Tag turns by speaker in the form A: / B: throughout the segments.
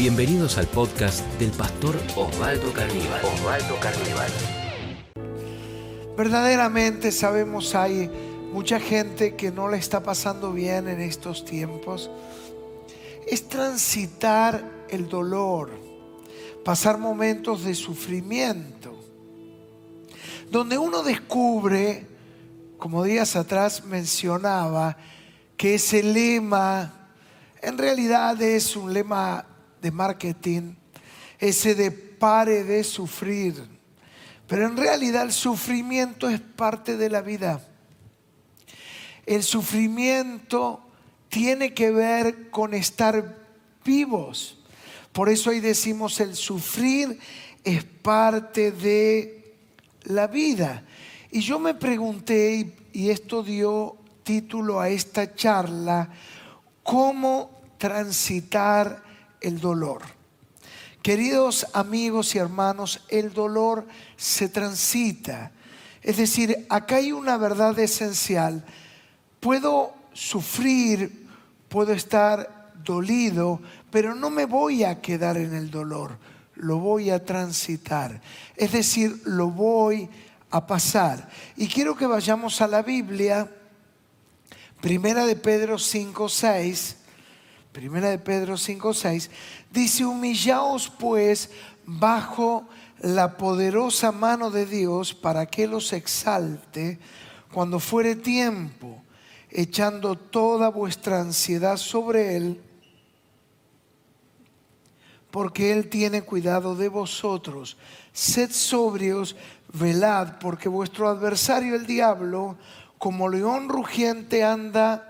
A: Bienvenidos al podcast del pastor Osvaldo Carníbal. Osvaldo Carníbal.
B: Verdaderamente sabemos hay mucha gente que no le está pasando bien en estos tiempos. Es transitar el dolor, pasar momentos de sufrimiento, donde uno descubre, como días atrás mencionaba, que ese lema en realidad es un lema de marketing, ese de pare de sufrir. Pero en realidad el sufrimiento es parte de la vida. El sufrimiento tiene que ver con estar vivos. Por eso ahí decimos el sufrir es parte de la vida. Y yo me pregunté, y esto dio título a esta charla, cómo transitar el dolor. Queridos amigos y hermanos, el dolor se transita. Es decir, acá hay una verdad esencial. Puedo sufrir, puedo estar dolido, pero no me voy a quedar en el dolor, lo voy a transitar. Es decir, lo voy a pasar. Y quiero que vayamos a la Biblia, Primera de Pedro 5, 6 Primera de Pedro 5:6 dice, humillaos pues bajo la poderosa mano de Dios para que los exalte cuando fuere tiempo, echando toda vuestra ansiedad sobre Él, porque Él tiene cuidado de vosotros. Sed sobrios, velad, porque vuestro adversario el diablo, como león rugiente, anda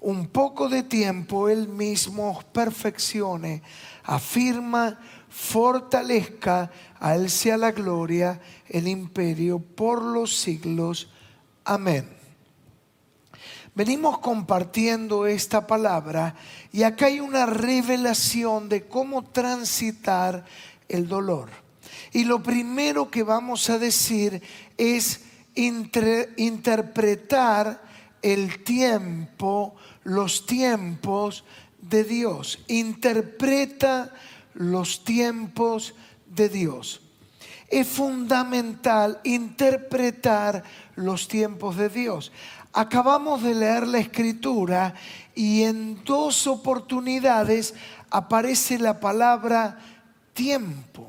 B: un poco de tiempo, Él mismo os perfeccione, afirma, fortalezca, a Él sea la gloria, el imperio por los siglos. Amén. Venimos compartiendo esta palabra y acá hay una revelación de cómo transitar el dolor. Y lo primero que vamos a decir es interpretar el tiempo los tiempos de Dios. Interpreta los tiempos de Dios. Es fundamental interpretar los tiempos de Dios. Acabamos de leer la escritura y en dos oportunidades aparece la palabra tiempo.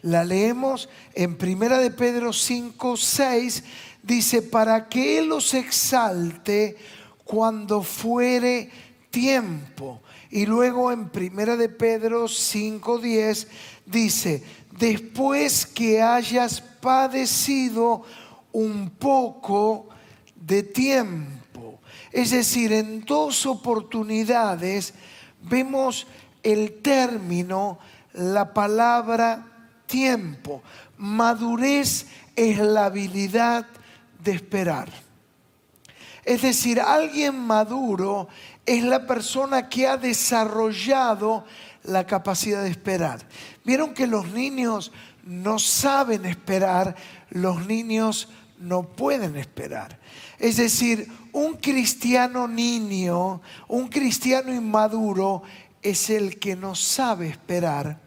B: La leemos en Primera de Pedro 5, 6, dice, para que Él los exalte cuando fuere tiempo. Y luego en Primera de Pedro 5:10 dice, después que hayas padecido un poco de tiempo. Es decir, en dos oportunidades vemos el término, la palabra tiempo. Madurez es la habilidad de esperar. Es decir, alguien maduro es la persona que ha desarrollado la capacidad de esperar. Vieron que los niños no saben esperar, los niños no pueden esperar. Es decir, un cristiano niño, un cristiano inmaduro es el que no sabe esperar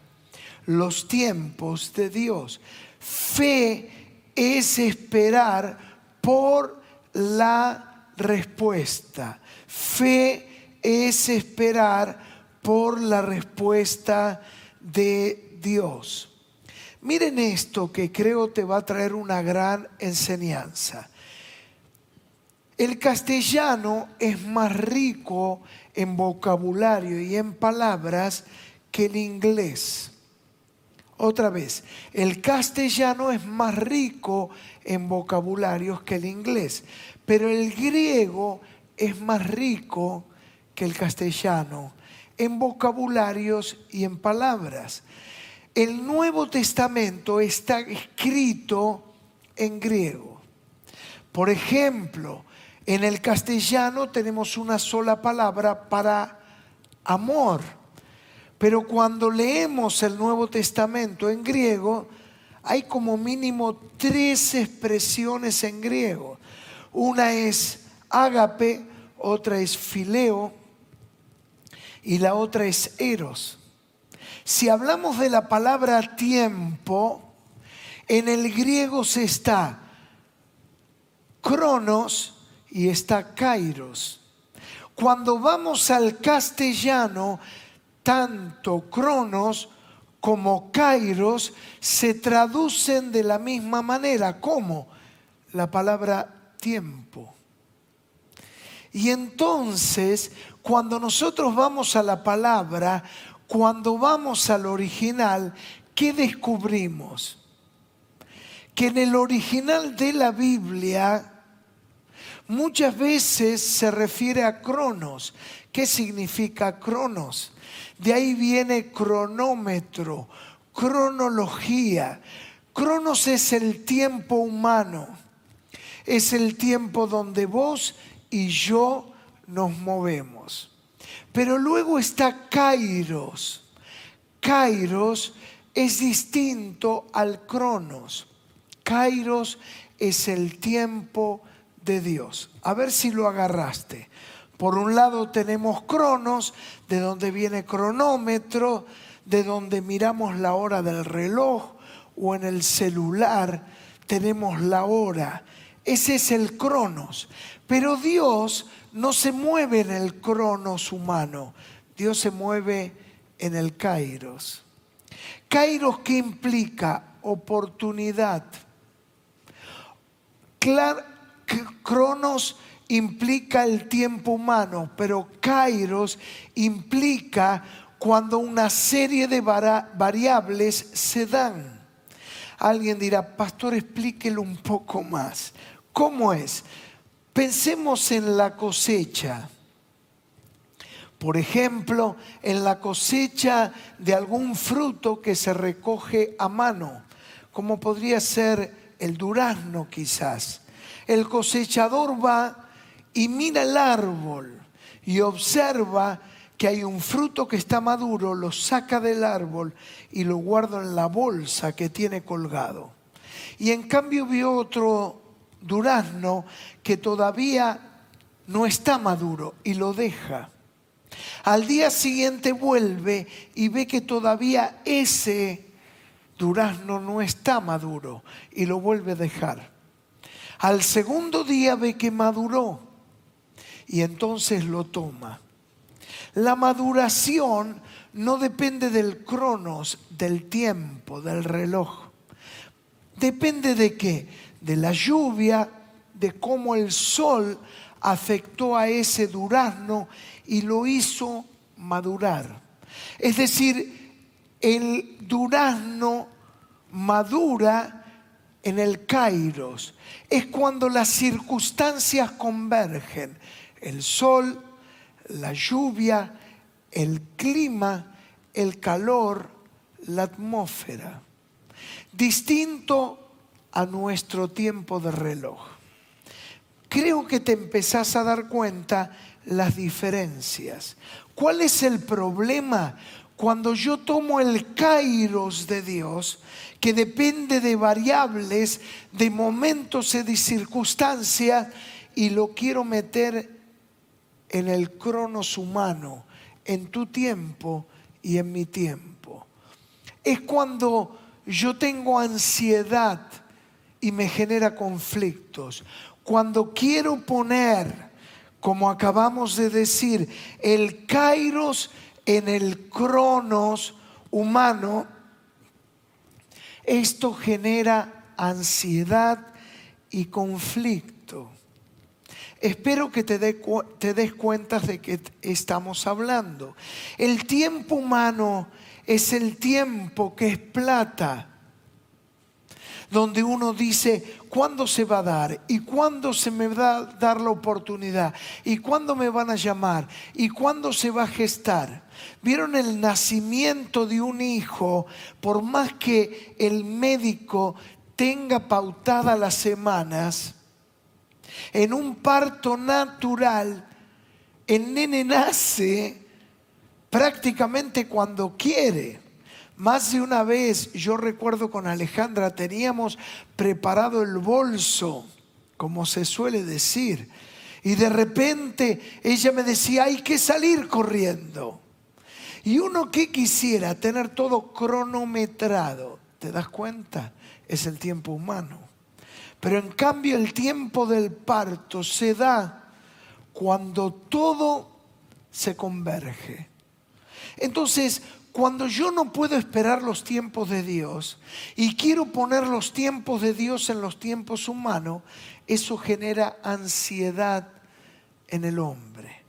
B: los tiempos de Dios. Fe es esperar por la respuesta. Fe es esperar por la respuesta de Dios. Miren esto que creo te va a traer una gran enseñanza. El castellano es más rico en vocabulario y en palabras que el inglés. Otra vez, el castellano es más rico en vocabularios que el inglés. Pero el griego es más rico que el castellano en vocabularios y en palabras. el Nuevo Testamento está escrito en griego. Por ejemplo, en el castellano tenemos una sola palabra para amor, pero cuando leemos el Nuevo Testamento en griego, hay como mínimo tres expresiones en griego. Una es ágape, otra es fileo y la otra es eros. Si hablamos de la palabra tiempo, en el griego se está cronos y está kairos. Cuando vamos al castellano, tanto cronos como kairos se traducen de la misma manera, como la palabra tiempo. Y entonces, cuando nosotros vamos a la palabra, cuando vamos al original, ¿qué descubrimos? Que en el original de la Biblia muchas veces se refiere a cronos. ¿Qué significa cronos? De ahí viene cronómetro, cronología. Cronos es el tiempo humano, es el tiempo donde vos y yo nos movemos. Pero luego está Kairos. Kairos es distinto al Cronos. Kairos es el tiempo de Dios. A ver si lo agarraste. Por un lado tenemos Cronos, de donde viene cronómetro, de donde miramos la hora del reloj o en el celular tenemos la hora. Ese es el Cronos. Pero Dios no se mueve en el cronos humano, Dios se mueve en el kairos. Kairos que implica oportunidad. Cronos implica el tiempo humano, pero kairos implica cuando una serie de variables se dan. Alguien dirá, pastor, explíquelo un poco más. ¿Cómo es? Pensemos en la cosecha. Por ejemplo, en la cosecha de algún fruto que se recoge a mano, como podría ser el durazno quizás. El cosechador va y mira el árbol y observa que hay un fruto que está maduro, lo saca del árbol y lo guarda en la bolsa que tiene colgado. Y en cambio vio otro durazno que todavía no está maduro y lo deja. Al día siguiente vuelve y ve que todavía ese durazno no está maduro y lo vuelve a dejar. Al segundo día ve que maduró y entonces lo toma. La maduración no depende del cronos, del tiempo, del reloj. Depende de qué? de la lluvia, de cómo el sol afectó a ese durazno y lo hizo madurar. Es decir, el durazno madura en el kairos. Es cuando las circunstancias convergen. El sol, la lluvia, el clima, el calor, la atmósfera. Distinto a nuestro tiempo de reloj. Creo que te empezás a dar cuenta las diferencias. ¿Cuál es el problema cuando yo tomo el kairos de Dios, que depende de variables, de momentos y de circunstancias, y lo quiero meter en el cronos humano, en tu tiempo y en mi tiempo? Es cuando yo tengo ansiedad y me genera conflictos. Cuando quiero poner, como acabamos de decir, el kairos en el cronos humano, esto genera ansiedad y conflicto. Espero que te, des cuenta de que estamos hablando. El tiempo humano es el tiempo que es plata donde uno dice, ¿cuándo se va a dar? ¿Y cuándo se me va a dar la oportunidad? ¿Y cuándo me van a llamar? ¿Y cuándo se va a gestar? ¿Vieron el nacimiento de un hijo? Por más que el médico tenga pautadas las semanas, en un parto natural, el nene nace prácticamente cuando quiere. Más de una vez, yo recuerdo con Alejandra, teníamos preparado el bolso, como se suele decir, y de repente ella me decía, hay que salir corriendo. Y uno que quisiera tener todo cronometrado, ¿te das cuenta? Es el tiempo humano. Pero en cambio el tiempo del parto se da cuando todo se converge. Entonces, cuando yo no puedo esperar los tiempos de Dios y quiero poner los tiempos de Dios en los tiempos humanos, eso genera ansiedad en el hombre.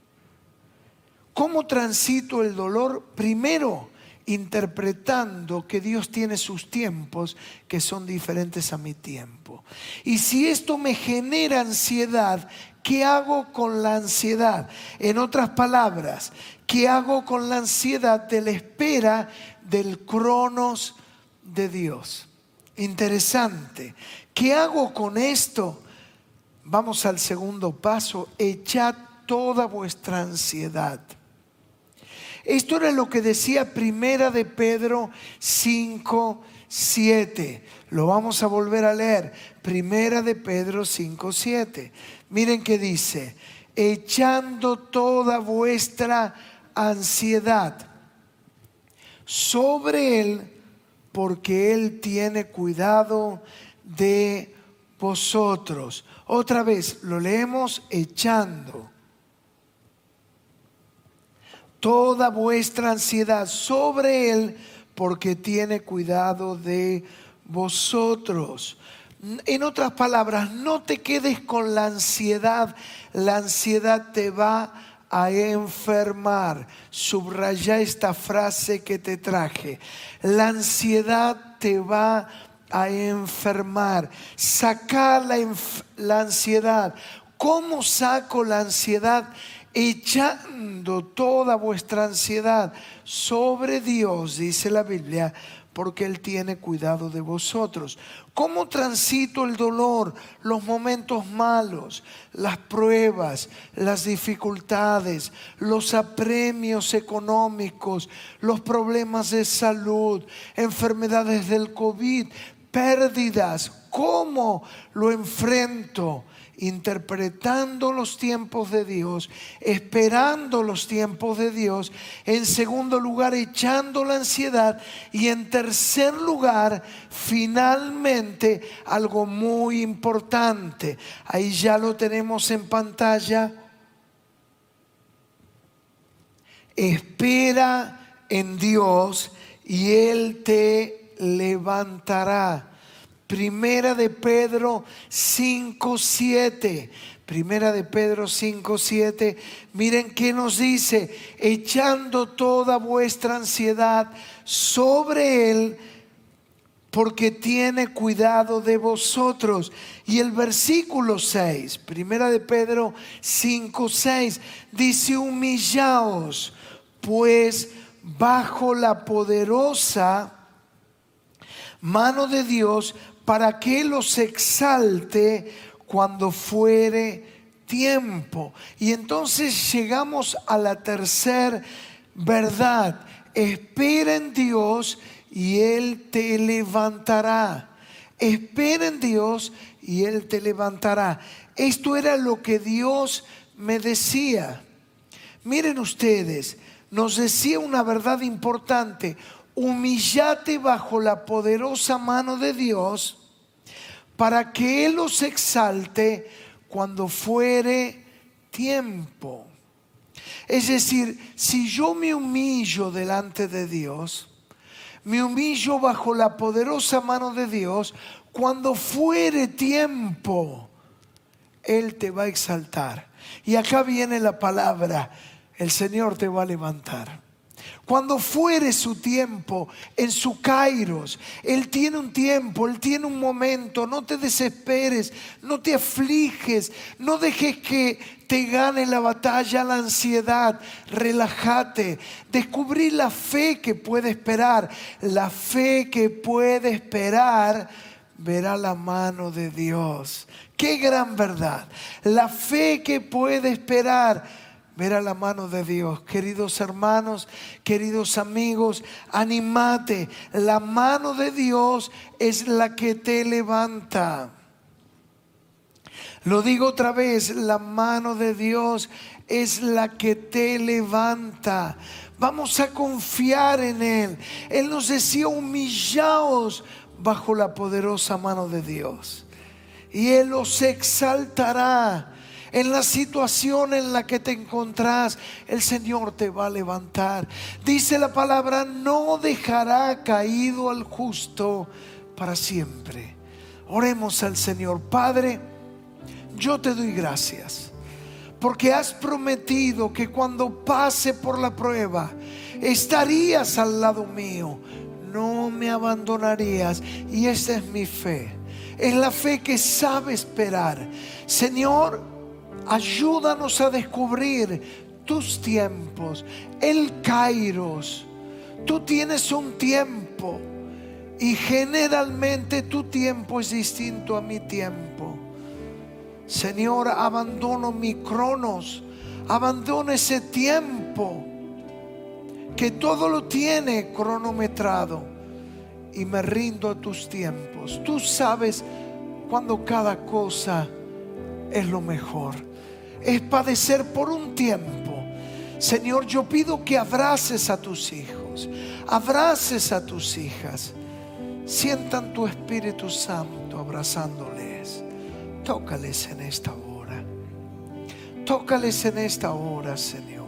B: ¿Cómo transito el dolor? Primero, interpretando que Dios tiene sus tiempos que son diferentes a mi tiempo. Y si esto me genera ansiedad, ¿qué hago con la ansiedad? En otras palabras, ¿Qué hago con la ansiedad de la espera del cronos de Dios? Interesante. ¿Qué hago con esto? Vamos al segundo paso. Echad toda vuestra ansiedad. Esto era lo que decía Primera de Pedro 5, 7. Lo vamos a volver a leer. Primera de Pedro 5, 7. Miren qué dice. Echando toda vuestra ansiedad sobre Él porque Él tiene cuidado de vosotros. Otra vez, lo leemos echando toda vuestra ansiedad sobre Él porque tiene cuidado de vosotros. En otras palabras, no te quedes con la ansiedad. La ansiedad te va a enfermar. Subraya esta frase que te traje. La ansiedad te va a enfermar. Saca la, la ansiedad. ¿Cómo saco la ansiedad? Echando toda vuestra ansiedad sobre Dios, dice la Biblia, porque Él tiene cuidado de vosotros. ¿Cómo transito el dolor, los momentos malos, las pruebas, las dificultades, los apremios económicos, los problemas de salud, enfermedades del COVID, pérdidas? ¿Cómo lo enfrento? interpretando los tiempos de Dios, esperando los tiempos de Dios, en segundo lugar echando la ansiedad y en tercer lugar finalmente algo muy importante, ahí ya lo tenemos en pantalla, espera en Dios y Él te levantará. Primera de Pedro 5.7. Primera de Pedro 5.7. Miren qué nos dice. Echando toda vuestra ansiedad sobre Él porque tiene cuidado de vosotros. Y el versículo 6, primera de Pedro 5, 6, dice, humillaos, pues bajo la poderosa mano de Dios para que los exalte cuando fuere tiempo. Y entonces llegamos a la tercera verdad. Espera en Dios y Él te levantará. Espera en Dios y Él te levantará. Esto era lo que Dios me decía. Miren ustedes, nos decía una verdad importante humillate bajo la poderosa mano de Dios para que Él los exalte cuando fuere tiempo. Es decir, si yo me humillo delante de Dios, me humillo bajo la poderosa mano de Dios, cuando fuere tiempo, Él te va a exaltar. Y acá viene la palabra, el Señor te va a levantar. Cuando fuere su tiempo, en su kairos, Él tiene un tiempo, Él tiene un momento, no te desesperes, no te afliges, no dejes que te gane la batalla la ansiedad, relájate, descubrí la fe que puede esperar, la fe que puede esperar verá la mano de Dios. Qué gran verdad. La fe que puede esperar verá la mano de Dios. Queridos hermanos, queridos amigos, animate. La mano de Dios es la que te levanta. Lo digo otra vez, la mano de Dios es la que te levanta. Vamos a confiar en Él. Él nos decía, humillaos bajo la poderosa mano de Dios. Y Él los exaltará. En la situación en la que te encontrás, el Señor te va a levantar. Dice la palabra, no dejará caído al justo para siempre. Oremos al Señor. Padre, yo te doy gracias. Porque has prometido que cuando pase por la prueba, estarías al lado mío no me abandonarías. Y esa es mi fe. Es la fe que sabe esperar. Señor, ayúdanos a descubrir tus tiempos, el Kairos. Tú tienes un tiempo y generalmente tu tiempo es distinto a mi tiempo. Señor, abandono mi cronos, abandono ese tiempo que todo lo tiene cronometrado y me rindo a tus tiempos. Tú sabes cuando cada cosa es lo mejor. Es padecer por un tiempo. Señor, yo pido que abraces a tus hijos, abraces a tus hijas. Sientan tu Espíritu Santo abrazándoles. Tócales en esta hora. Tócales en esta hora, Señor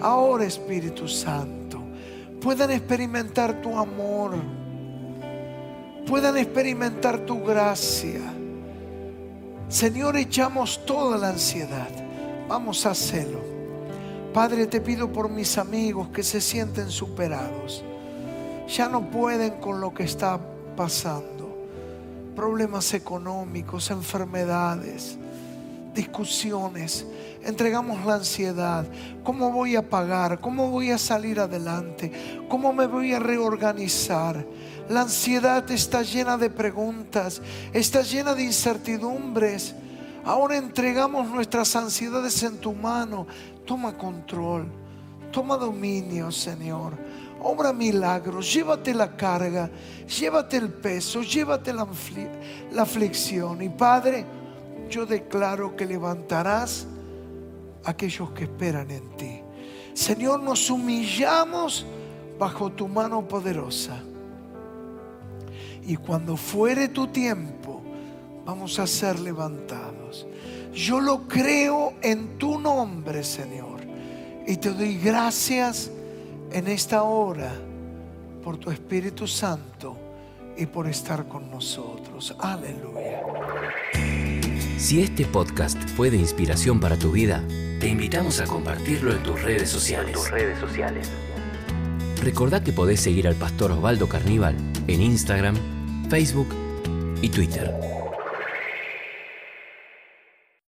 B: ahora Espíritu Santo, puedan experimentar tu amor, puedan experimentar tu gracia. Señor, echamos toda la ansiedad. Vamos a hacerlo. Padre, te pido por mis amigos que se sienten superados. Ya no pueden con lo que está pasando. Problemas económicos, enfermedades, discusiones entregamos la ansiedad. ¿Cómo voy a pagar? ¿Cómo voy a salir adelante? ¿Cómo me voy a reorganizar? La ansiedad está llena de preguntas, está llena de incertidumbres. Ahora entregamos nuestras ansiedades en tu mano. Toma control, toma dominio, Señor. Obra milagros, llévate la carga, llévate el peso, llévate la, aflicción. Y Padre, yo declaro que levantarás aquellos que esperan en ti. Señor, nos humillamos bajo tu mano poderosa. Y cuando fuere tu tiempo, vamos a ser levantados. Yo lo creo en tu nombre, Señor. Y te doy gracias en esta hora por tu Espíritu Santo y por estar con nosotros. Aleluya.
A: Si este podcast fue de inspiración para tu vida, te invitamos a compartirlo en tus redes sociales. tus redes sociales. Recordá que podés seguir al pastor Osvaldo Carníbal en Instagram, Facebook y Twitter.